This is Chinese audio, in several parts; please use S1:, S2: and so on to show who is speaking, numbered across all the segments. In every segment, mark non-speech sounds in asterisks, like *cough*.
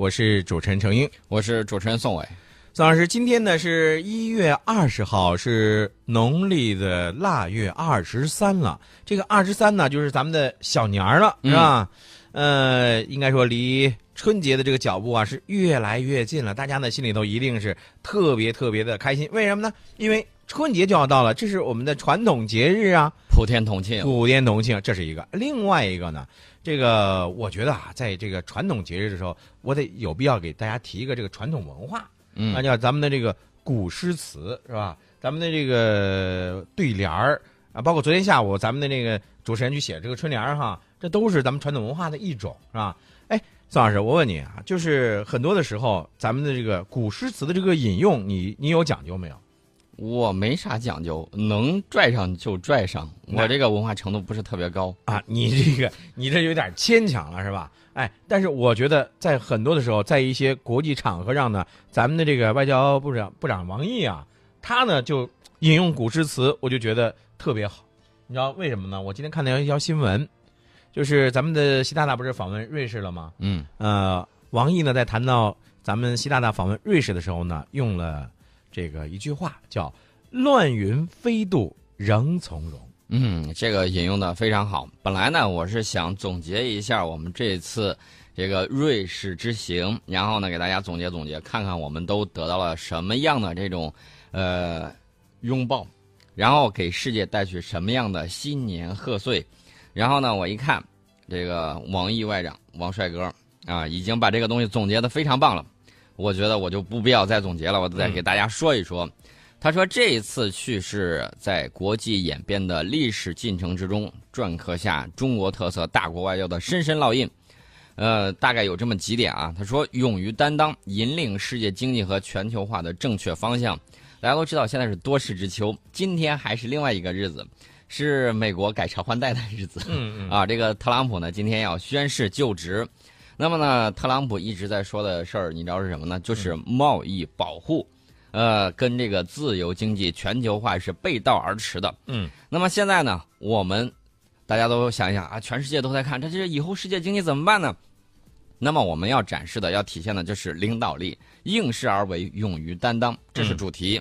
S1: 我是主持人程英，
S2: 我是主持人宋伟。
S1: 宋老师，今天呢是一月二十号，是农历的腊月二十三了。这个二十三呢，就是咱们的小年儿了，是吧？呃，应该说离春节的这个脚步啊是越来越近了。大家呢心里头一定是特别特别的开心。为什么呢？因为春节就要到了，这是我们的传统节日啊，
S2: 普天同庆，
S1: 普天同庆，这是一个。另外一个呢，这个我觉得啊，在这个传统节日的时候，我得有必要给大家提一个这个传统文化。
S2: 嗯，
S1: 那叫咱们的这个古诗词是吧？咱们的这个对联儿啊，包括昨天下午咱们的那个主持人去写这个春联儿哈，这都是咱们传统文化的一种是吧？哎，宋老师，我问你啊，就是很多的时候，咱们的这个古诗词的这个引用，你你有讲究没有？
S2: 我没啥讲究，能拽上就拽上，我这个文化程度不是特别高
S1: 啊。你这个你这有点牵强了是吧？哎，但是我觉得在很多的时候，在一些国际场合上呢，咱们的这个外交部长部长王毅啊，他呢就引用古诗词，我就觉得特别好。你知道为什么呢？我今天看到一条新闻，就是咱们的习大大不是访问瑞士了吗？
S2: 嗯，
S1: 呃，王毅呢在谈到咱们习大大访问瑞士的时候呢，用了这个一句话，叫“乱云飞渡仍从容”。
S2: 嗯，这个引用的非常好。本来呢，我是想总结一下我们这次这个瑞士之行，然后呢，给大家总结总结，看看我们都得到了什么样的这种呃拥抱，然后给世界带去什么样的新年贺岁。然后呢，我一看这个王毅外长王帅哥啊，已经把这个东西总结的非常棒了。我觉得我就不必要再总结了，我再给大家说一说。他说：“这一次去是在国际演变的历史进程之中，篆刻下中国特色大国外交的深深烙印。呃，大概有这么几点啊。他说：勇于担当，引领世界经济和全球化的正确方向。大家都知道，现在是多事之秋，今天还是另外一个日子，是美国改朝换代的日子。
S1: 嗯嗯
S2: 啊，这个特朗普呢，今天要宣誓就职。那么呢，特朗普一直在说的事儿，你知道是什么呢？就是贸易保护。”呃，跟这个自由经济全球化是背道而驰的。
S1: 嗯，
S2: 那么现在呢，我们大家都想一想啊，全世界都在看，这这以后世界经济怎么办呢？那么我们要展示的、要体现的就是领导力，应势而为，勇于担当，这是主题。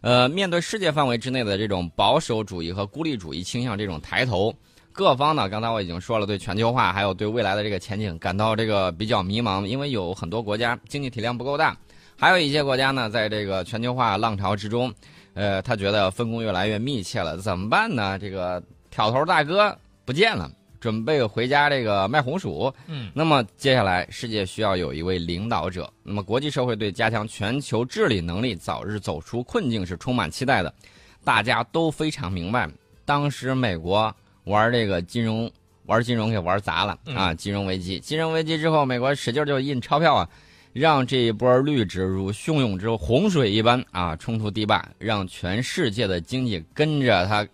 S2: 呃，面对世界范围之内的这种保守主义和孤立主义倾向这种抬头，各方呢，刚才我已经说了，对全球化还有对未来的这个前景感到这个比较迷茫，因为有很多国家经济体量不够大。还有一些国家呢，在这个全球化浪潮之中，呃，他觉得分工越来越密切了，怎么办呢？这个挑头大哥不见了，准备回家这个卖红薯。
S1: 嗯，
S2: 那么接下来世界需要有一位领导者，那么国际社会对加强全球治理能力、早日走出困境是充满期待的。大家都非常明白，当时美国玩这个金融，玩金融给玩砸了啊！金融危机，金融危机之后，美国使劲就印钞票啊。让这一波绿植如汹涌之洪水一般啊冲出堤坝，让全世界的经济跟着它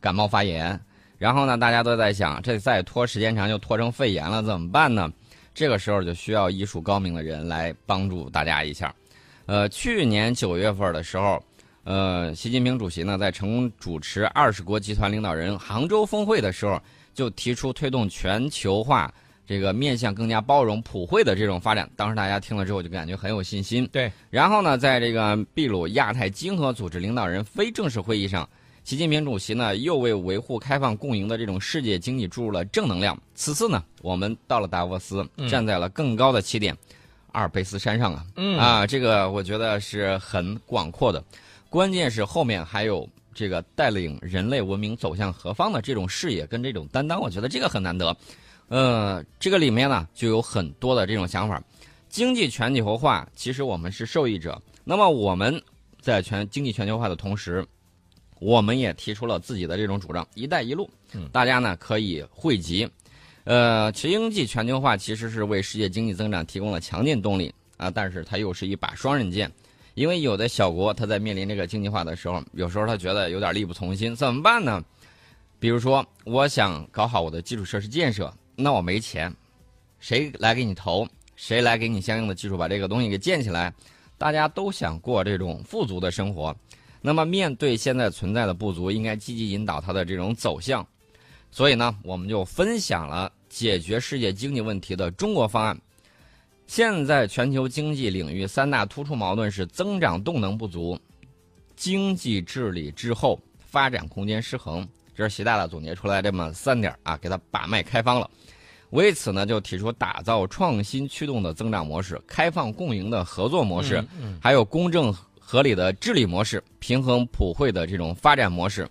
S2: 感冒发炎。然后呢，大家都在想，这再拖时间长就拖成肺炎了，怎么办呢？这个时候就需要医术高明的人来帮助大家一下。呃，去年九月份的时候，呃，习近平主席呢在成功主持二十国集团领导人杭州峰会的时候，就提出推动全球化。这个面向更加包容、普惠的这种发展，当时大家听了之后就感觉很有信心。
S1: 对，
S2: 然后呢，在这个秘鲁亚太经合组织领导人非正式会议上，习近平主席呢又为维护开放共赢的这种世界经济注入了正能量。此次呢，我们到了达沃斯，站在了更高的起点——阿尔卑斯山上啊，啊，这个我觉得是很广阔的。关键是后面还有这个带领人类文明走向何方的这种视野跟这种担当，我觉得这个很难得。呃，这个里面呢就有很多的这种想法。经济全球化，其实我们是受益者。那么我们在全经济全球化的同时，我们也提出了自己的这种主张“一带一路”。大家呢可以汇集。呃，经济全球化其实是为世界经济增长提供了强劲动力啊，但是它又是一把双刃剑。因为有的小国，它在面临这个经济化的时候，有时候他觉得有点力不从心，怎么办呢？比如说，我想搞好我的基础设施建设。那我没钱，谁来给你投？谁来给你相应的技术把这个东西给建起来？大家都想过这种富足的生活，那么面对现在存在的不足，应该积极引导它的这种走向。所以呢，我们就分享了解决世界经济问题的中国方案。现在全球经济领域三大突出矛盾是增长动能不足、经济治理滞后、发展空间失衡。这是习大大总结出来这么三点啊，给他把脉开方了。为此呢，就提出打造创新驱动的增长模式、开放共赢的合作模式，还有公正合理的治理模式、平衡普惠的这种发展模式。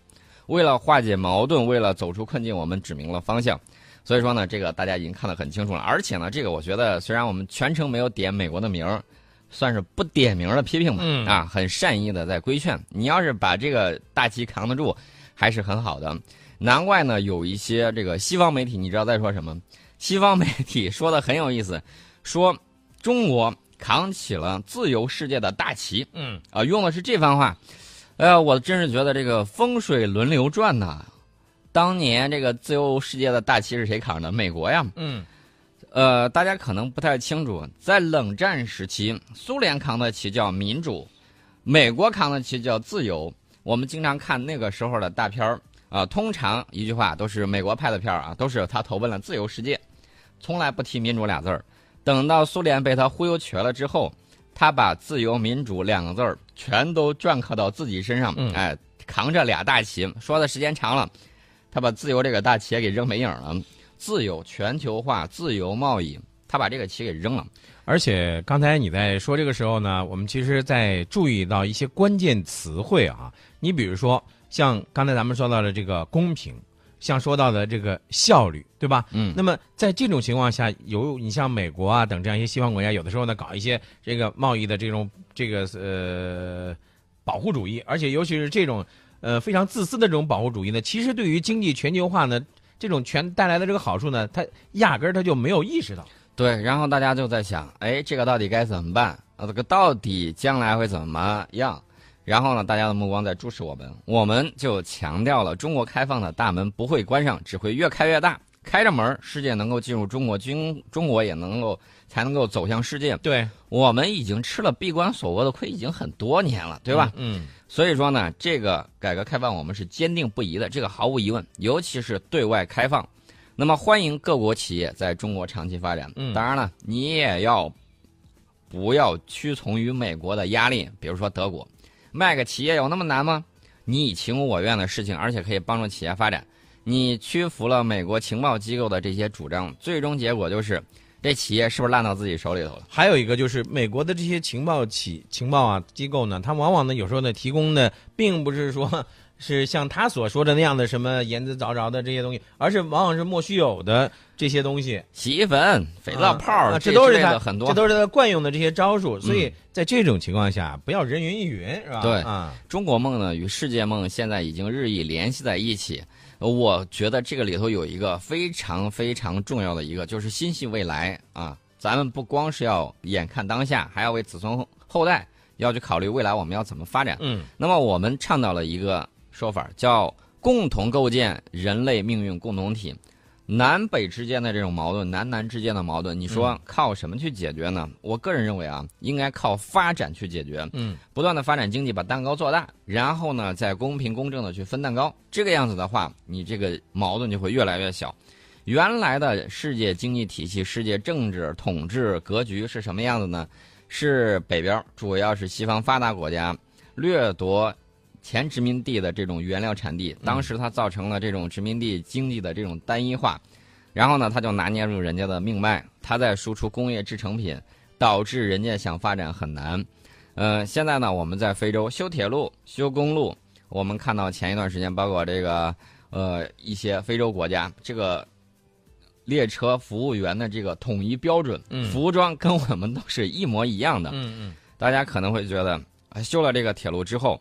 S2: 为了化解矛盾，为了走出困境，我们指明了方向。所以说呢，这个大家已经看得很清楚了。而且呢，这个我觉得虽然我们全程没有点美国的名儿，算是不点名的批评吧，啊，很善意的在规劝。你要是把这个大旗扛得住，还是很好的。难怪呢，有一些这个西方媒体，你知道在说什么？西方媒体说的很有意思，说中国扛起了自由世界的大旗。
S1: 嗯，
S2: 啊，用的是这番话。哎呃，我真是觉得这个风水轮流转呐。当年这个自由世界的大旗是谁扛的？美国呀。
S1: 嗯。
S2: 呃，大家可能不太清楚，在冷战时期，苏联扛的旗叫民主，美国扛的旗叫自由。我们经常看那个时候的大片儿啊，通常一句话都是美国拍的片儿啊，都是他投奔了自由世界，从来不提民主俩字儿。等到苏联被他忽悠瘸了之后，他把自由民主两个字儿全都篆刻到自己身上，哎，扛着俩大旗，说的时间长了，他把自由这个大旗给扔没影了。自由全球化、自由贸易，他把这个旗给扔了。
S1: 而且刚才你在说这个时候呢，我们其实在注意到一些关键词汇啊。你比如说，像刚才咱们说到的这个公平，像说到的这个效率，对吧？
S2: 嗯。
S1: 那么在这种情况下，有你像美国啊等这样一些西方国家，有的时候呢搞一些这个贸易的这种这个呃保护主义，而且尤其是这种呃非常自私的这种保护主义呢，其实对于经济全球化呢。这种全带来的这个好处呢，他压根儿他就没有意识到。
S2: 对，然后大家就在想，哎，这个到底该怎么办？啊，这个到底将来会怎么样？然后呢，大家的目光在注视我们，我们就强调了中国开放的大门不会关上，只会越开越大。开着门，世界能够进入中国，经中国也能够才能够走向世界。
S1: 对，
S2: 我们已经吃了闭关锁国的亏，已经很多年了，对吧？
S1: 嗯。
S2: 所以说呢，这个改革开放我们是坚定不移的，这个毫无疑问，尤其是对外开放。那么欢迎各国企业在中国长期发展。
S1: 嗯，
S2: 当然了，你也要不要屈从于美国的压力，比如说德国，卖个企业有那么难吗？你以情我愿的事情，而且可以帮助企业发展，你屈服了美国情报机构的这些主张，最终结果就是。这企业是不是烂到自己手里头了？
S1: 还有一个就是美国的这些情报企情报啊机构呢，它往往呢有时候呢提供的并不是说是像他所说的那样的什么言之凿凿的这些东西，而是往往是莫须有的这些东西，
S2: 洗衣粉、肥皂泡，
S1: 这都是
S2: 他很多，
S1: 这都是他惯用的这些招数。所以在这种情况下，不要人云亦云，是吧？
S2: 对
S1: 啊，
S2: 中国梦呢与世界梦现在已经日益联系在一起。我觉得这个里头有一个非常非常重要的一个，就是心系未来啊！咱们不光是要眼看当下，还要为子孙后代要去考虑未来我们要怎么发展。
S1: 嗯，
S2: 那么我们倡导了一个说法，叫共同构建人类命运共同体。南北之间的这种矛盾，南南之间的矛盾，你说靠什么去解决呢？我个人认为啊，应该靠发展去解决。
S1: 嗯，
S2: 不断的发展经济，把蛋糕做大，然后呢，再公平公正的去分蛋糕。这个样子的话，你这个矛盾就会越来越小。原来的世界经济体系、世界政治统治格局是什么样子呢？是北边主要是西方发达国家掠夺。前殖民地的这种原料产地，当时它造成了这种殖民地经济的这种单一化，然后呢，他就拿捏住人家的命脉，他在输出工业制成品，导致人家想发展很难。呃，现在呢，我们在非洲修铁路、修公路，我们看到前一段时间，包括这个呃一些非洲国家，这个列车服务员的这个统一标准，服装跟我们都是一模一样的。
S1: 嗯嗯，
S2: 大家可能会觉得，修了这个铁路之后。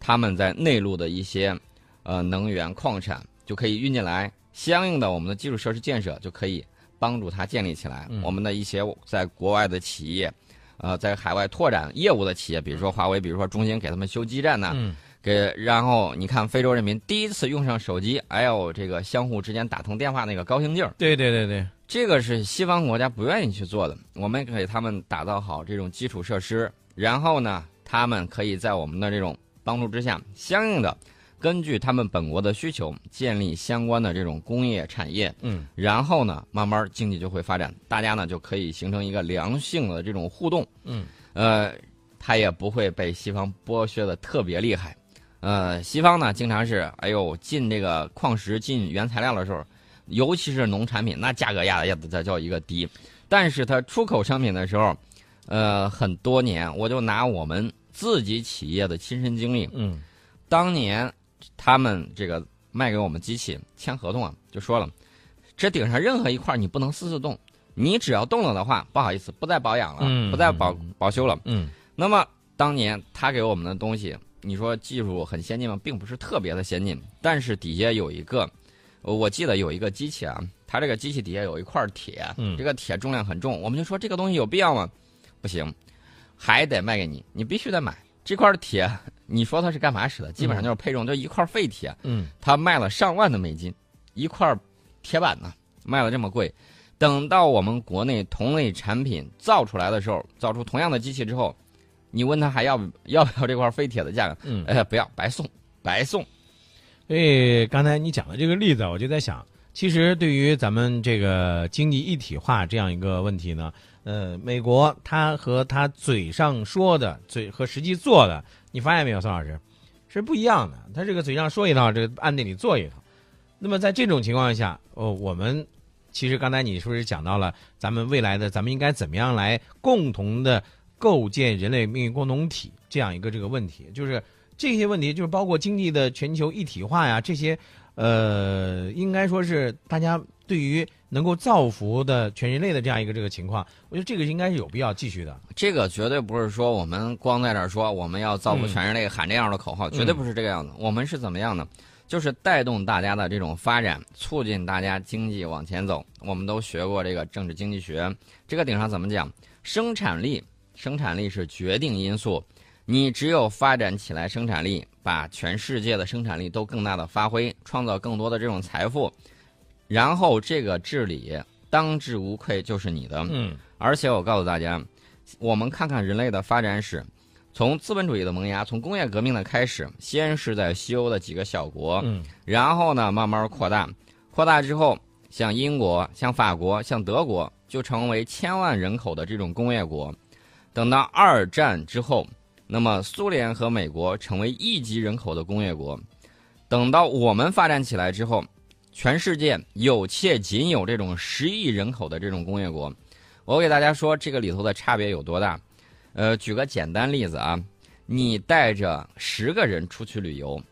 S2: 他们在内陆的一些，呃，能源矿产就可以运进来，相应的我们的基础设施建设就可以帮助它建立起来。我们的一些在国外的企业，呃，在海外拓展业务的企业，比如说华为，比如说中兴，给他们修基站呢，给然后你看非洲人民第一次用上手机，哎呦，这个相互之间打通电话那个高兴劲儿。
S1: 对对对对，
S2: 这个是西方国家不愿意去做的。我们给他们打造好这种基础设施，然后呢，他们可以在我们的这种。帮助之下，相应的根据他们本国的需求建立相关的这种工业产业，
S1: 嗯
S2: 然后呢，慢慢经济就会发展，大家呢就可以形成一个良性的这种互动。
S1: 嗯，
S2: 呃，它也不会被西方剥削的特别厉害。呃，西方呢经常是，哎呦，进这个矿石、进原材料的时候，尤其是农产品，那价格压的也得叫一个低。但是它出口商品的时候，呃，很多年，我就拿我们自己企业的亲身经历，
S1: 嗯
S2: 当年他们这个卖给我们机器签合同啊，就说了，这顶上任何一块你不能私自动，你只要动了的话，不好意思，不再保养了，
S1: 嗯
S2: 不再保保修了。
S1: 嗯
S2: 那么当年他给我们的东西，你说技术很先进吗？并不是特别的先进，但是底下有一个，呃我记得有一个机器啊，它这个机器底下有一块铁，
S1: 嗯
S2: 这个铁重量很重，我们就说这个东西有必要吗？不行，还得卖给你，你必须得买这块铁。你说它是干嘛使的？基本上就是配重，就一块废铁，
S1: 嗯
S2: 它卖了上万的美金，一块铁板呢，卖了这么贵。等到我们国内同类产品造出来的时候，造出同样的机器之后，你问他还要不要不要这块废铁的价格？
S1: 嗯。
S2: 哎，不要，白送，白送。
S1: 所以刚才你讲的这个例子，我就在想，其实对于咱们这个经济一体化这样一个问题呢，呃，美国他和他嘴上说的嘴和实际做的，你发现没有，宋老师，是不一样的。他这个嘴上说一套，这个暗地里做一套。那么在这种情况下，哦，我们其实刚才你是不是讲到了咱们未来的咱们应该怎么样来共同的构建人类命运共同体这样一个这个问题，就是这些问题，就是包括经济的全球一体化呀，这些，呃，应该说是大家对于能够造福的全人类的这样一个这个情况，我觉得这个应该是有必要继续的。
S2: 这个绝对不是说我们光在这儿说我们要造福全人类喊这样的口号，绝对不是这个样子。我们是怎么样的？就是带动大家的这种发展，促进大家经济往前走。我们都学过这个政治经济学，这个顶上怎么讲？生产力，生产力是决定因素。你只有发展起来生产力，把全世界的生产力都更大的发挥，创造更多的这种财富，然后这个治理当之无愧就是你的。
S1: 嗯
S2: 而且我告诉大家，我们看看人类的发展史，从资本主义的萌芽，从工业革命的开始，先是在西欧的几个小国，
S1: 嗯
S2: 然后呢慢慢扩大，扩大之后，像英国、像法国、像德国就成为千万人口的这种工业国。等到二战之后，那么苏联和美国成为亿级人口的工业国。等到我们发展起来之后，全世界有且仅有这种十亿人口的这种工业国。我给大家说这个里头的差别有多大。呃，举个简单例子啊，你带着十个人出去旅游，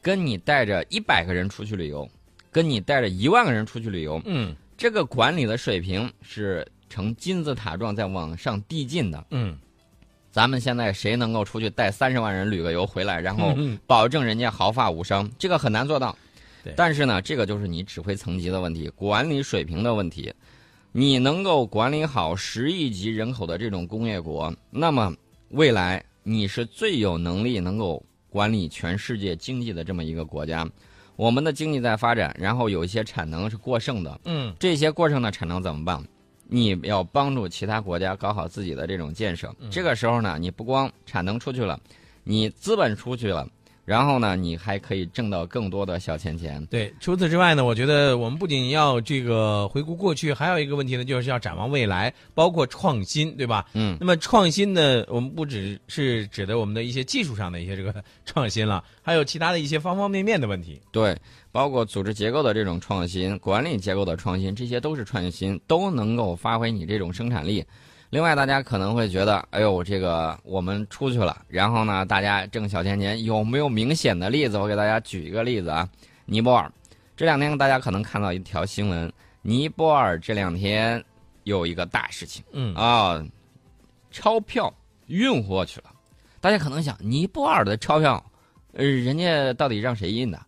S2: 跟你带着一百个人出去旅游，跟你带着一万个人出去旅游，
S1: 嗯
S2: 这个管理的水平是呈金字塔状在往上递进的。
S1: 嗯
S2: 咱们现在谁能够出去带三十万人旅个游回来，然后
S1: 嗯
S2: 保证人家毫发无伤，这个很难做到
S1: 对。
S2: 但是呢，这个就是你指挥层级的问题，管理水平的问题。你能够管理好十亿级人口的这种工业国，那么未来你是最有能力能够管理全世界经济的这么一个国家。我们的经济在发展，然后有一些产能是过剩的，
S1: 嗯
S2: 这些过剩的产能怎么办？你要帮助其他国家搞好自己的这种建设。这个时候呢，你不光产能出去了，你资本出去了，然后呢，你还可以挣到更多的小钱钱。
S1: 对。除此之外呢，我觉得我们不仅要这个回顾过去，还有一个问题呢，就是要展望未来，包括创新，对吧？
S2: 嗯，
S1: 那么创新呢，我们不只是指的我们的一些技术上的一些这个 *laughs* 创新了，还有其他的一些方方面面的问题。
S2: 对，包括组织结构的这种创新、管理结构的创新，这些都是创新，都能够发挥你这种生产力。另外，大家可能会觉得，哎呦，这个我们出去了，然后呢，大家挣小钱钱，有没有明显的例子？我给大家举一个例子啊，尼泊尔，这两天大家可能看到一条新闻，尼泊尔这两天有一个大事情
S1: 嗯
S2: 啊，钞票运过去了。大家可能想，尼泊尔的钞票，呃，人家到底让谁印的？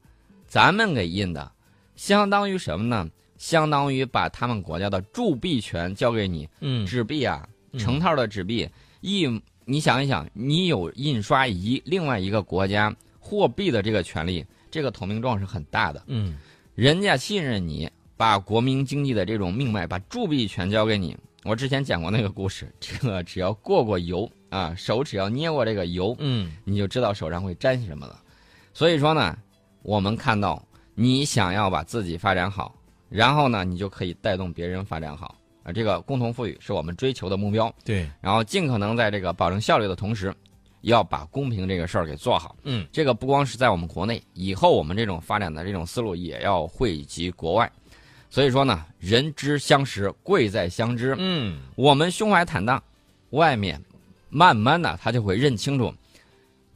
S2: 咱们给印的，相当于什么呢？相当于把他们国家的铸币权交给你。
S1: 嗯
S2: 纸币啊，
S1: 嗯
S2: 成套的纸币，一，你想一想，你有印刷一另外一个国家货币的这个权利，这个投名状是很大的。
S1: 嗯
S2: 人家信任你，把国民经济的这种命脉，把铸币权交给你。我之前讲过那个故事，这个只要过过油啊，手只要捏过这个油，
S1: 嗯
S2: 你就知道手上会沾什么了。所以说呢，我们看到你想要把自己发展好，然后呢，你就可以带动别人发展好啊。这个共同富裕是我们追求的目标。
S1: 对，
S2: 然后尽可能在这个保证效率的同时，要把公平这个事儿给做好。
S1: 嗯，
S2: 这个不光是在我们国内，以后我们这种发展的这种思路也要惠及国外。所以说呢，人之相识，贵在相知。
S1: 嗯，
S2: 我们胸怀坦荡，外面慢慢的他就会认清楚。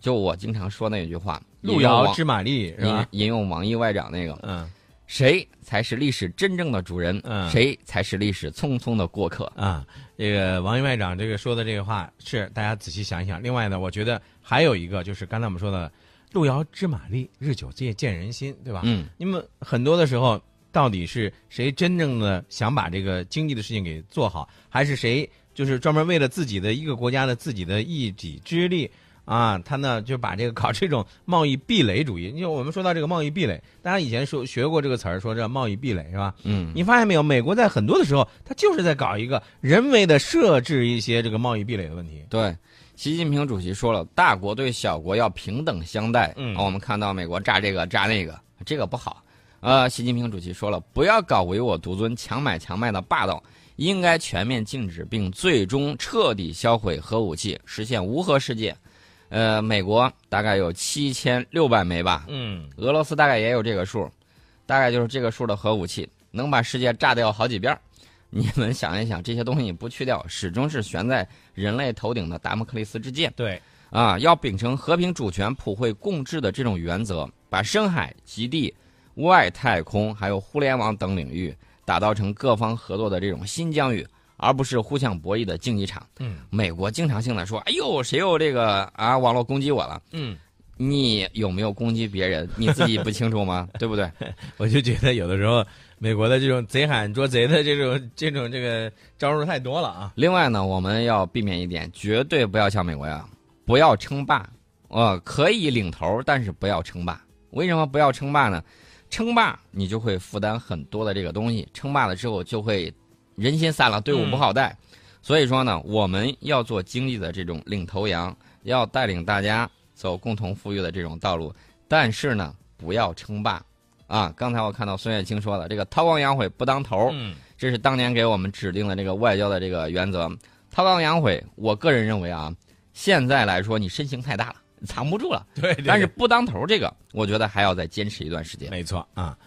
S2: 就我经常说那句话，
S1: 路遥知马力是吧？
S2: 引引用王毅外长那个，
S1: 嗯，
S2: 谁才是历史真正的主人？
S1: 嗯
S2: 谁才是历史匆匆的过客？
S1: 啊，这个王毅外长这个说的这个话是大家仔细想一想。另外呢，我觉得还有一个就是刚才我们说的“路遥知马力，日久见见人心”，对吧？
S2: 嗯，
S1: 那么很多的时候，到底是谁真正的想把这个经济的事情给做好，还是谁就是专门为了自己的一个国家的自己的一己之力啊？他呢就把这个搞这种贸易壁垒主义。因为我们说到这个贸易壁垒，大家以前说学过这个词儿，说这贸易壁垒是吧？
S2: 嗯，
S1: 你发现没有？美国在很多的时候，他就是在搞一个人为的设置一些这个贸易壁垒的问题。
S2: 对。习近平主席说了，大国对小国要平等相待。
S1: 嗯
S2: 啊我们看到美国炸这个炸那个，这个不好。呃，习近平主席说了，不要搞唯我独尊、强买强卖的霸道，应该全面禁止并最终彻底销毁核武器，实现无核世界。呃，美国大概有七千六百枚吧，
S1: 嗯，
S2: 俄罗斯大概也有这个数，大概就是这个数的核武器，能把世界炸掉好几遍。你们想一想，这些东西不去掉，始终是悬在人类头顶的达摩克利斯之剑
S1: 对，
S2: 啊！要秉承和平主权、普惠共治的这种原则，把深海、极地、外太空还有互联网等领域打造成各方合作的这种新疆域，而不是互相博弈的竞技场。
S1: 嗯
S2: 美国经常性的说：“哎呦，谁又这个啊网络攻击我了？”
S1: 嗯，
S2: 你有没有攻击别人？你自己不清楚吗？*laughs* 对不对？*laughs*
S1: 我就觉得有的时候美国的这种贼喊捉贼的这种这种这个招数太多了啊。
S2: 另外呢，我们要避免一点，绝对不要像美国一样，不要称霸。呃，可以领头，但是不要称霸。为什么不要称霸呢？称霸你就会负担很多的这个东西，称霸了之后就会人心散了，队伍不好带。所以说呢，我们要做经济的这种领头羊，要带领大家走共同富裕的这种道路。但是呢，不要称霸。啊，刚才我看到孙月清说了，这个韬光养晦不当头。
S1: 嗯
S2: 这是当年给我们指定的这个外交的这个原则。韬光养晦，我个人认为啊，现在来说你身形太大了，藏不住了。
S1: 对对
S2: 但是不当头这个，我觉得还要再坚持一段时间。
S1: 没错啊。